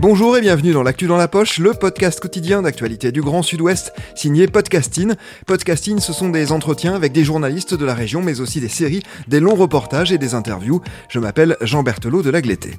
Bonjour et bienvenue dans l'actu dans la poche, le podcast quotidien d'actualité du Grand Sud-Ouest, signé Podcasting. Podcasting, ce sont des entretiens avec des journalistes de la région, mais aussi des séries, des longs reportages et des interviews. Je m'appelle Jean Berthelot de l'Agleté.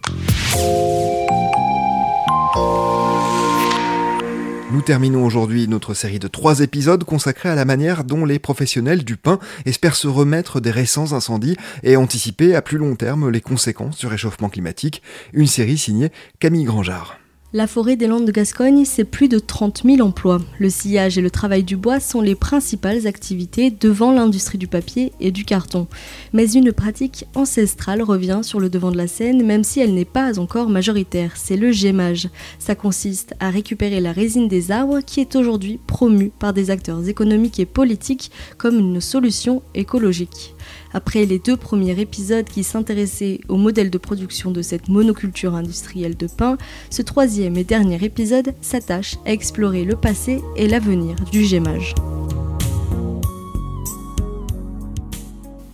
Nous terminons aujourd'hui notre série de trois épisodes consacrés à la manière dont les professionnels du pain espèrent se remettre des récents incendies et anticiper à plus long terme les conséquences du réchauffement climatique. Une série signée Camille Grangeard. La forêt des Landes de Gascogne, c'est plus de 30 000 emplois. Le sillage et le travail du bois sont les principales activités devant l'industrie du papier et du carton. Mais une pratique ancestrale revient sur le devant de la scène, même si elle n'est pas encore majoritaire. C'est le gémage. Ça consiste à récupérer la résine des arbres qui est aujourd'hui promue par des acteurs économiques et politiques comme une solution écologique. Après les deux premiers épisodes qui s'intéressaient au modèle de production de cette monoculture industrielle de pain, ce troisième et dernier épisode s'attache à explorer le passé et l'avenir du gémage.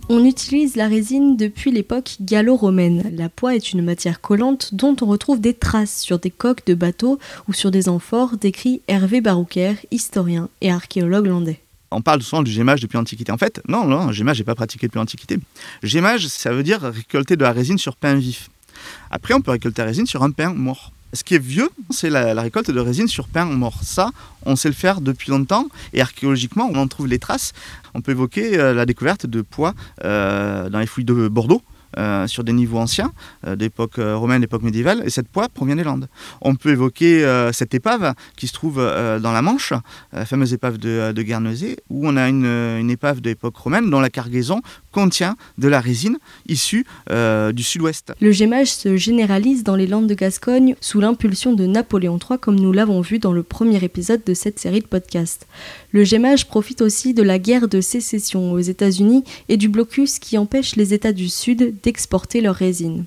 On utilise la résine depuis l'époque gallo-romaine. La poix est une matière collante dont on retrouve des traces sur des coques de bateaux ou sur des amphores, décrit Hervé Barouquer, historien et archéologue landais on parle souvent du gémage depuis l'Antiquité. En fait, non, non, gémage n'est pas pratiqué depuis l'Antiquité. Gémage, ça veut dire récolter de la résine sur pain vif. Après, on peut récolter la résine sur un pain mort. Ce qui est vieux, c'est la, récolte de résine sur pain mort. Ça, on sait le faire depuis longtemps et archéologiquement, on en trouve les traces. On peut évoquer euh, la découverte de pois euh, dans les fouilles de Bordeaux. Euh, sur des niveaux anciens, euh, d'époque euh, romaine, d'époque médiévale, et cette poix provient des Landes. On peut évoquer cette épave qui se trouve dans la Manche, la fameuse épave de, Guernesey, où on a une, une épave de l'époque romaine dont la cargaison contient de la résine issue du sud-ouest. Le gémage se généralise dans les Landes de Gascogne sous l'impulsion de Napoléon III, comme nous l'avons vu dans le premier épisode de cette série de podcasts. Le gémage profite aussi de la guerre de sécession aux États-Unis et du blocus qui empêche les États du Sud d'exporter leur résine.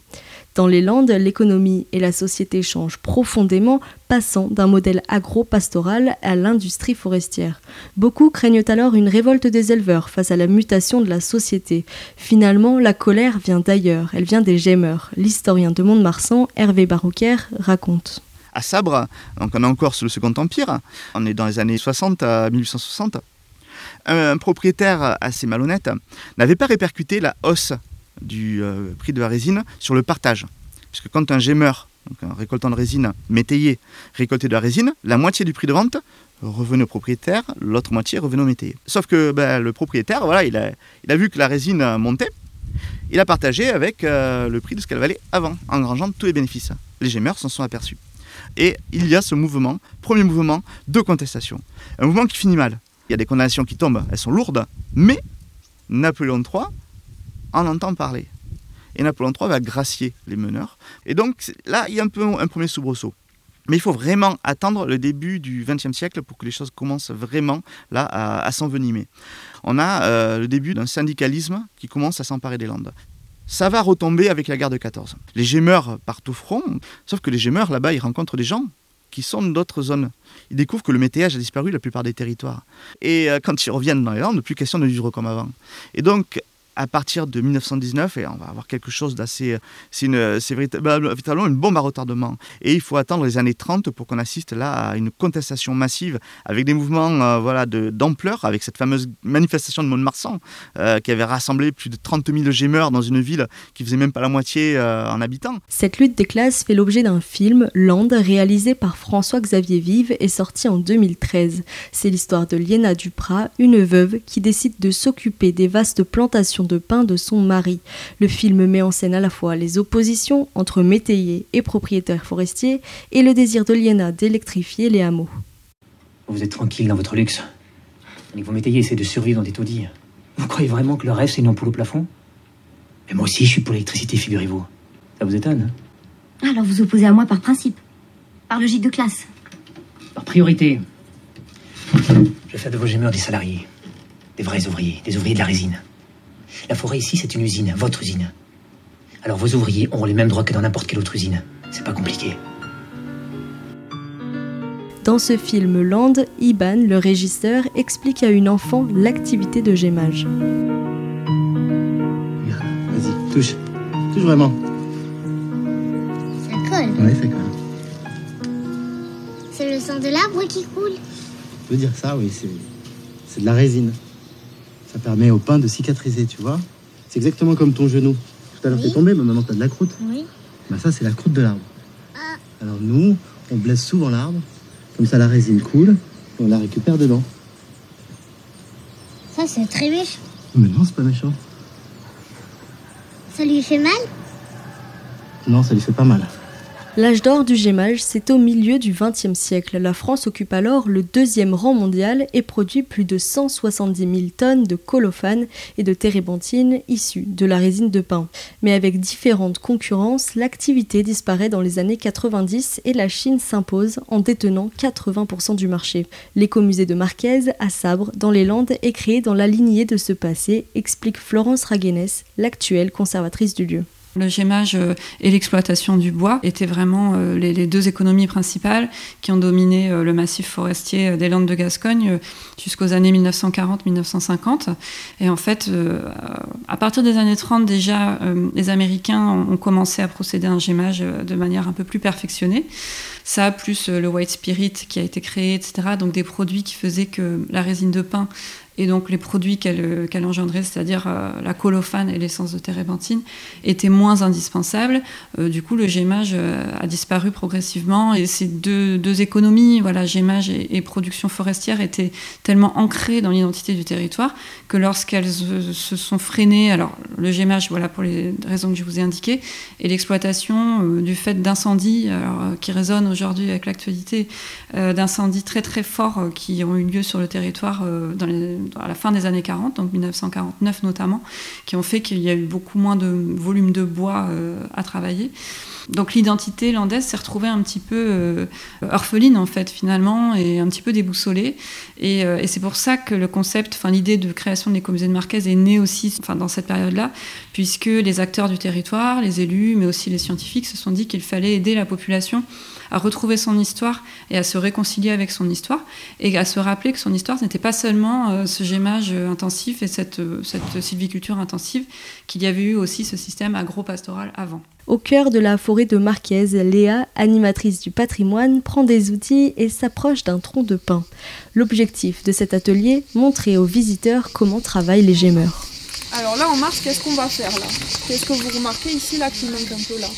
Dans les Landes, l'économie et la société changent profondément, passant d'un modèle agro-pastoral à l'industrie forestière. Beaucoup craignent alors une révolte des éleveurs face à la mutation de la société. Finalement, la colère vient d'ailleurs, elle vient des gémeurs. L'historien de Mont-de-Marsan, Hervé Barouquer, raconte à Sabre, donc on est encore sous le Second Empire, on est dans les années 60 à 1860, un, propriétaire assez malhonnête n'avait pas répercuté la hausse du euh, prix de la résine sur le partage. Puisque quand un gémeur, un récoltant de résine métayer, récoltait de la résine, la moitié du prix de vente revenait au propriétaire, l'autre moitié revenait au métayer. Sauf que ben, le propriétaire, voilà, il a, il a vu que la résine montait, il a partagé avec euh, le prix de ce qu'elle valait avant, engrangeant tous les bénéfices. Les gémeurs s'en sont aperçus. Et il y a ce mouvement, premier mouvement de contestation. Un mouvement qui finit mal. Il y a des condamnations qui tombent, elles sont lourdes, mais Napoléon III en entend parler. Et Napoléon III va gracier les meneurs. Et donc là, il y a un peu un premier soubresaut. Mais il faut vraiment attendre le début du XXe siècle pour que les choses commencent vraiment là à, s'envenimer. On a euh, le début d'un syndicalisme qui commence à s'emparer des Landes. Ça va retomber avec la guerre de 14. Les gémeurs partent au front, sauf que les gémeurs là-bas, ils rencontrent des gens qui sont d'autres zones. Ils découvrent que le métayage a disparu la plupart des territoires. Et euh, quand ils reviennent dans les Landes, plus question de vivre comme avant. Et donc, à partir de 1919, et on va avoir quelque chose d'assez. C'est véritablement une bombe à retardement. Et il faut attendre les années 30 pour qu'on assiste là à une contestation massive avec des mouvements euh, voilà, d'ampleur, avec cette fameuse manifestation de Mont-de-Marsan euh, qui avait rassemblé plus de 30 000 gémeurs dans une ville qui faisait même pas la moitié euh, en habitants. Cette lutte des classes fait l'objet d'un film, Land, réalisé par François-Xavier Vive et sorti en 2013. C'est l'histoire de Liena Duprat, une veuve qui décide de s'occuper des vastes plantations de pain de son mari. Le film met en scène à la fois les oppositions entre métayers et propriétaires forestiers et le désir de Liena d'électrifier les hameaux. Vous êtes tranquille dans votre luxe. Et vos métayers essaient de survivre dans des taudis. Vous croyez vraiment que le rêve, c'est une ampoule au plafond? Mais moi aussi, je suis pour l'électricité, figurez-vous. Ça vous étonne hein? Alors vous opposez à moi par principe Par logique de classe Par priorité. Je vais faire de vos gémeurs des salariés. Des vrais ouvriers, des ouvriers de la résine. La forêt ici, c'est une usine, votre usine. Alors vos ouvriers auront les mêmes droits que dans n'importe quelle autre usine. C'est pas compliqué. Dans ce film Land, Iban, le régisseur, explique à une enfant l'activité de gémage. Vas-y, touche. Touche vraiment. Ça colle. Oui, ça colle. C'est le sang de l'arbre qui coule. Tu veux dire ça, oui, c'est de la résine. Ça permet au pain de cicatriser, tu vois. C'est exactement comme ton genou. Tout à l'heure, t'es tombé, mais maintenant t'as de la croûte. Oui. Bah ça, c'est la croûte de l'arbre. Ah. Alors nous, on blesse souvent l'arbre comme ça, la résine coule et on la récupère dedans. Ça, c'est très méchant. Mais non, c'est pas méchant. Ça lui fait mal? Non, ça lui fait pas mal. L'âge d'or du gémage, c'est au milieu du XXe siècle. La France occupe alors le deuxième rang mondial et produit plus de 170 000 tonnes de colophane et de térébenthine issues de la résine de pin. Mais avec différentes concurrences, l'activité disparaît dans les années 90 et la Chine s'impose en détenant 80% du marché. L'écomusée de Marquez à Sabre, dans les Landes, est créé dans la lignée de ce passé, explique Florence Raguenes, l'actuelle conservatrice du lieu. Le gémage euh, et l'exploitation du bois étaient vraiment euh, les, deux économies principales qui ont dominé euh, le massif forestier des Landes de Gascogne jusqu'aux années 1940-1950. Et en fait, à partir des années 30 déjà, les Américains ont commencé à procéder à un gémage de manière un peu plus perfectionnée. Ça, plus le white spirit qui a été créé, etc. Donc des produits qui faisaient que la résine de pin et donc les produits qu'elle qu'elle engendrait, c'est-à-dire euh, la colophane et l'essence de térébenthine, étaient moins indispensables. Euh, du coup, le gémage euh, a disparu progressivement et ces deux, deux économies, voilà, gémage et, production forestière, étaient tellement ancrées dans l'identité du territoire que lorsqu'elles se sont freinées, alors le gémage, voilà pour les raisons que je vous ai indiquées, et l'exploitation du fait d'incendies, qui résonnent aujourd'hui avec l'actualité, d'incendies très très forts qui ont eu lieu sur le territoire dans les à la fin des années 40, donc 1949 notamment, qui ont fait qu'il y a eu beaucoup moins de volume de bois euh, à travailler. Donc l'identité landaise s'est retrouvée un petit peu euh, orpheline en fait finalement et un petit peu déboussolée. Et, euh, et c'est pour ça que le concept, enfin l'idée de création de l'écomusée de Marquez est née aussi enfin, dans cette période-là, puisque les acteurs du territoire, les élus, mais aussi les scientifiques se sont dit qu'il fallait aider la population à retrouver son histoire et à se réconcilier avec son histoire et à se rappeler que son histoire n'était pas seulement euh, ce gémage intensif et cette, euh, cette sylviculture intensive, qu'il y avait eu aussi ce système agro-pastoral avant. Au cœur de la forêt de Marquez, Léa, animatrice du patrimoine, prend des outils et s'approche d'un tronc de pin. L'objectif de cet atelier, montrer aux visiteurs comment travaillent les gémeurs. Alors là, en mars, qu'est-ce qu'on va faire là? Qu'est-ce que vous remarquez ici là qui manque un peu là?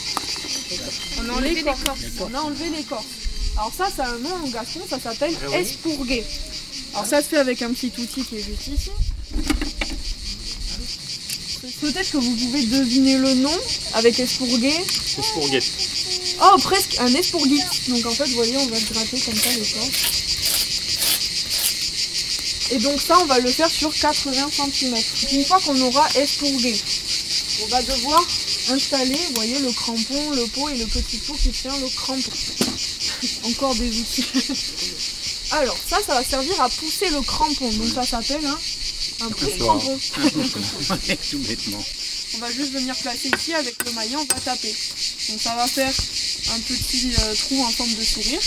On a enlevé l'écorce. On a enlevé l'écorce. Alors ça, c'est un nom en gascon, ça s'appelle ah espourguer. Alors ça se fait avec un petit outil qui est juste ici. Peut-être que vous pouvez deviner le nom avec espourguer. Espourguette. Oh, presque un espourguit. Donc en fait, vous voyez, on va gratter comme ça l'écorce. Et donc ça, on va le faire sur 80 cm. Une fois qu'on aura espourgué, on va devoir installer, vous voyez, le crampon, le pot et le petit pot qui tient le crampon. Encore des outils. Alors, ça, ça va servir à pousser le crampon. Donc ça s'appelle un, un pouce-crampon. Tout bêtement. On va juste venir placer ici avec le maillot, on va taper. Donc ça va faire un petit euh, trou en forme de sourire.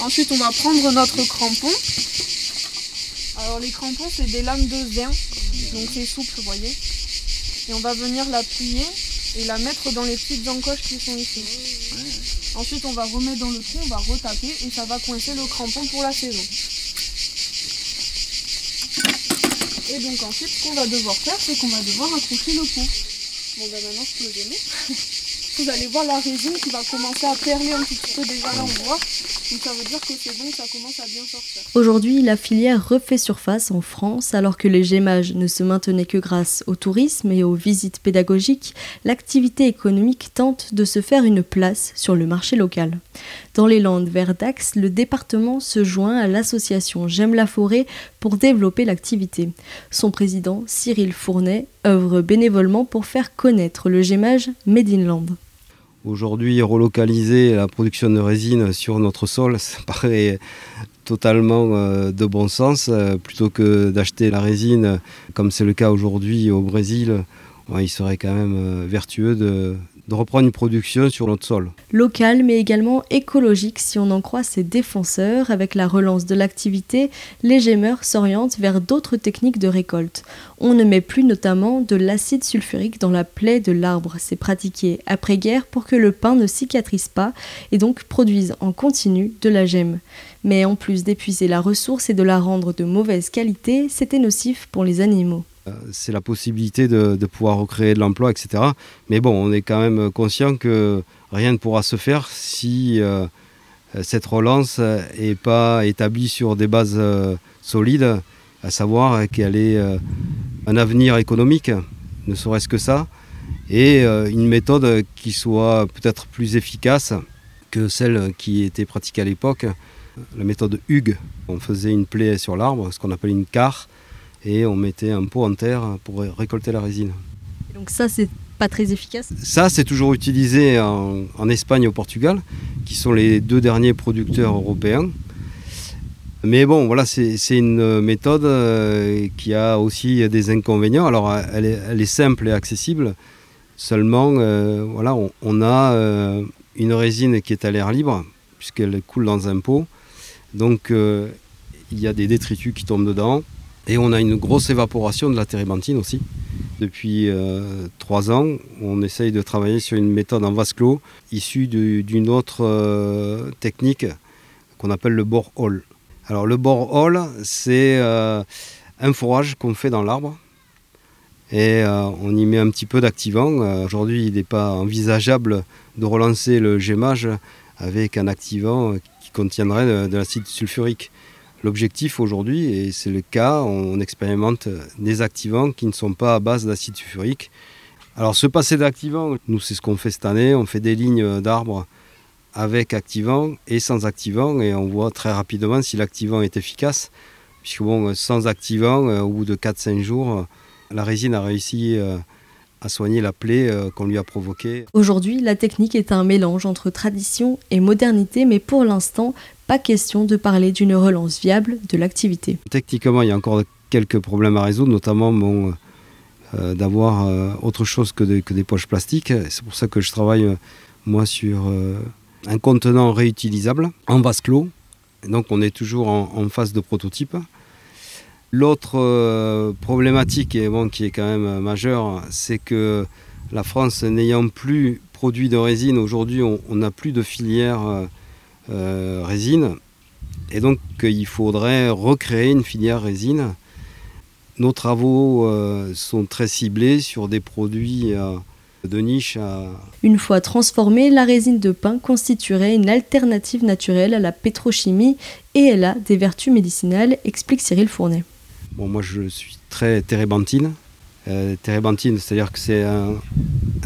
Ensuite, on va prendre notre crampon. Alors les crampons, c'est des lames de zin. Donc c'est souple, vous voyez. Et on va venir l'appuyer et la mettre dans les petites encoches qui sont ici. Ensuite, on va remettre dans le trou, on va retaper et ça va coincer le crampon pour la saison. Et donc ensuite, ce qu'on va devoir faire, c'est qu'on va devoir accrocher le pot. Bon, ben maintenant, je peux le. Vous allez voir la résine qui va commencer à perler un petit peu déjà là, on. Aujourd'hui, la filière refait surface en France alors que les gémages ne se maintenaient que grâce au tourisme et aux visites pédagogiques. L'activité économique tente de se faire une place sur le marché local. Dans les Landes vers Dax, le département se joint à l'association J'aime la forêt pour développer l'activité. Son président, Cyril Fournet, œuvre bénévolement pour faire connaître le gémage Made in. Aujourd'hui, relocaliser la production de résine sur notre sol, ça paraît totalement euh, de bon sens. Euh, plutôt que d'acheter la résine, comme c'est le cas aujourd'hui au Brésil, il serait quand même euh, vertueux de, de reprendre une production sur notre sol. Local mais également écologique si on en croit ses défenseurs. Avec la relance de l'activité, les gémeurs s'orientent vers d'autres techniques de récolte. On ne met plus notamment de l'acide sulfurique dans la plaie de l'arbre. C'est pratiqué après-guerre pour que le pain ne cicatrise pas et donc produise en continu de la gemme. Mais en plus d'épuiser la ressource et de la rendre de mauvaise qualité, c'était nocif pour les animaux. Euh, c'est la possibilité de, pouvoir recréer de l'emploi, etc. Mais bon, on est quand même conscient que rien ne pourra se faire si euh, cette relance n'est pas établie sur des bases euh, solides, à savoir qu'elle ait un avenir économique, ne serait-ce que ça, et une méthode qui soit peut-être plus efficace que celle qui était pratiquée à l'époque, la méthode Hugues. On faisait une plaie sur l'arbre, ce qu'on appelle une carre, et on mettait un pot en terre pour récolter la résine. donc ça, c'est pas très efficace Ça, c'est toujours utilisé en, Espagne et au Portugal, qui sont les deux derniers producteurs européens. Mais bon, voilà, c'est une méthode euh, qui a aussi des inconvénients. Alors, elle est, simple et accessible. Seulement, euh, voilà, on, a euh, une résine qui est à l'air libre, puisqu'elle coule dans un pot. Donc, il y a des détritus qui tombent dedans. Et on a une grosse évaporation de la térébenthine aussi. Depuis euh, trois ans, on essaye de travailler sur une méthode en vase clos issue d'une autre euh, technique qu'on appelle le bore-hole. Alors le bore-hole, c'est euh, un fourrage qu'on fait dans l'arbre et on y met un petit peu d'activant. Aujourd'hui, il n'est pas envisageable de relancer le gémage avec un activant qui contiendrait de l'acide sulfurique. L'objectif aujourd'hui, et c'est le cas, on expérimente des activants qui ne sont pas à base d'acide sulfurique. Alors ce passé d'activants, nous c'est ce qu'on fait cette année, on fait des lignes d'arbres avec activant et sans activant et on voit très rapidement si l'activant est efficace. Puisque bon, sans activant, au bout de 4-5 jours, la résine a réussi euh, à soigner la plaie euh, qu'on lui a provoquée. Aujourd'hui, la technique est un mélange entre tradition et modernité, mais pour l'instant, pas question de parler d'une relance viable de l'activité. Techniquement, il y a encore quelques problèmes à résoudre, notamment euh, d'avoir euh, autre chose que, des poches plastiques. C'est pour ça que je travaille, euh, moi, sur un contenant réutilisable en vase clos. donc, on est toujours en, phase de prototype. L'autre problématique qui est quand même majeure, c'est que la France n'ayant plus produit de résine, aujourd'hui on n'a plus de filière euh, résine. Et donc il faudrait recréer une filière résine. Nos travaux euh, sont très ciblés sur des produits euh, de niche. Une fois transformée, la résine de pin constituerait une alternative naturelle à la pétrochimie et elle a des vertus médicinales, explique Cyril Fournet. Bon, moi je suis très térébenthine. térébenthine, c'est-à-dire que c'est un,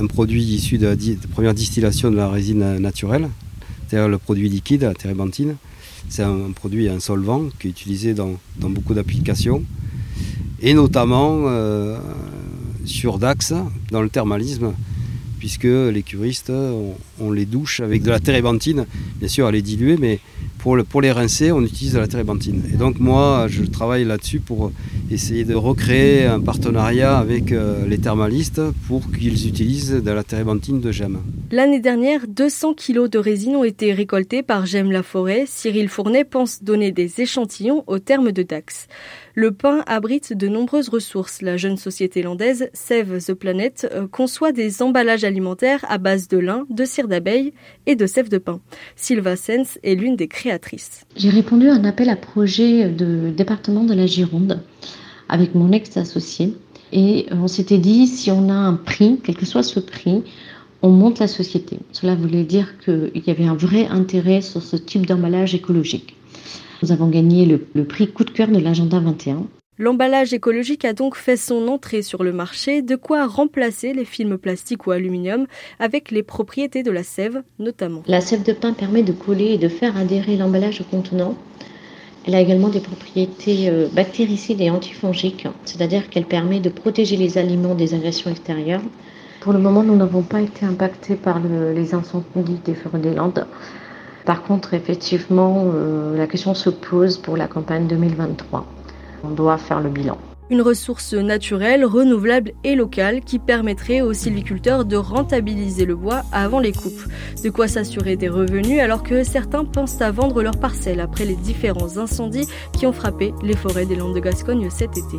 produit issu de la première distillation de la résine naturelle, c'est-à-dire le produit liquide, la térébenthine. C'est un, produit, un solvant qui est utilisé dans, beaucoup d'applications, et notamment euh, sur Dax, dans le thermalisme, puisque les curistes, on, les douche avec de la térébenthine. Bien sûr, elle est diluée, mais pour, pour les rincer, on utilise de la térébenthine. Et donc moi, je travaille là-dessus pour essayer de recréer un partenariat avec euh, les thermalistes pour qu'ils utilisent de la térébenthine de Gemme. L'année dernière, 200 kg de résine ont été récoltés par Gemme la Forêt. Cyril Fournet pense donner des échantillons au terme de Dax. Le pain abrite de nombreuses ressources. La jeune société landaise Save the Planet euh, conçoit des emballages alimentaires à base de lin, de cire d'abeille et de sève de pain. Sylva Sens est l'une des créatrices. J'ai répondu à un appel à projet de département de la Gironde avec mon ex-associé et on s'était dit si on a un prix, quel que soit ce prix, on monte la société. Cela voulait dire qu'il y avait un vrai intérêt sur ce type d'emballage écologique. Nous avons gagné le, le prix coup de cœur de l'agenda 21. L'emballage écologique a donc fait son entrée sur le marché, de quoi remplacer les films plastiques ou aluminium avec les propriétés de la sève notamment. La sève de pin permet de coller et de faire adhérer l'emballage au contenant. Elle a également des propriétés euh, bactéricides et antifongiques, c'est-à-dire qu'elle permet de protéger les aliments des agressions extérieures. Pour le moment, nous n'avons pas été impactés par le, les incendies des forêts des Landes. Par contre, effectivement, euh, la question se pose pour la campagne 2023. On doit faire le bilan. Une ressource naturelle, renouvelable et locale qui permettrait aux sylviculteurs de rentabiliser le bois avant les coupes. De quoi s'assurer des revenus alors que certains pensent à vendre leurs parcelles après les différents incendies qui ont frappé les forêts des Landes de Gascogne cet été.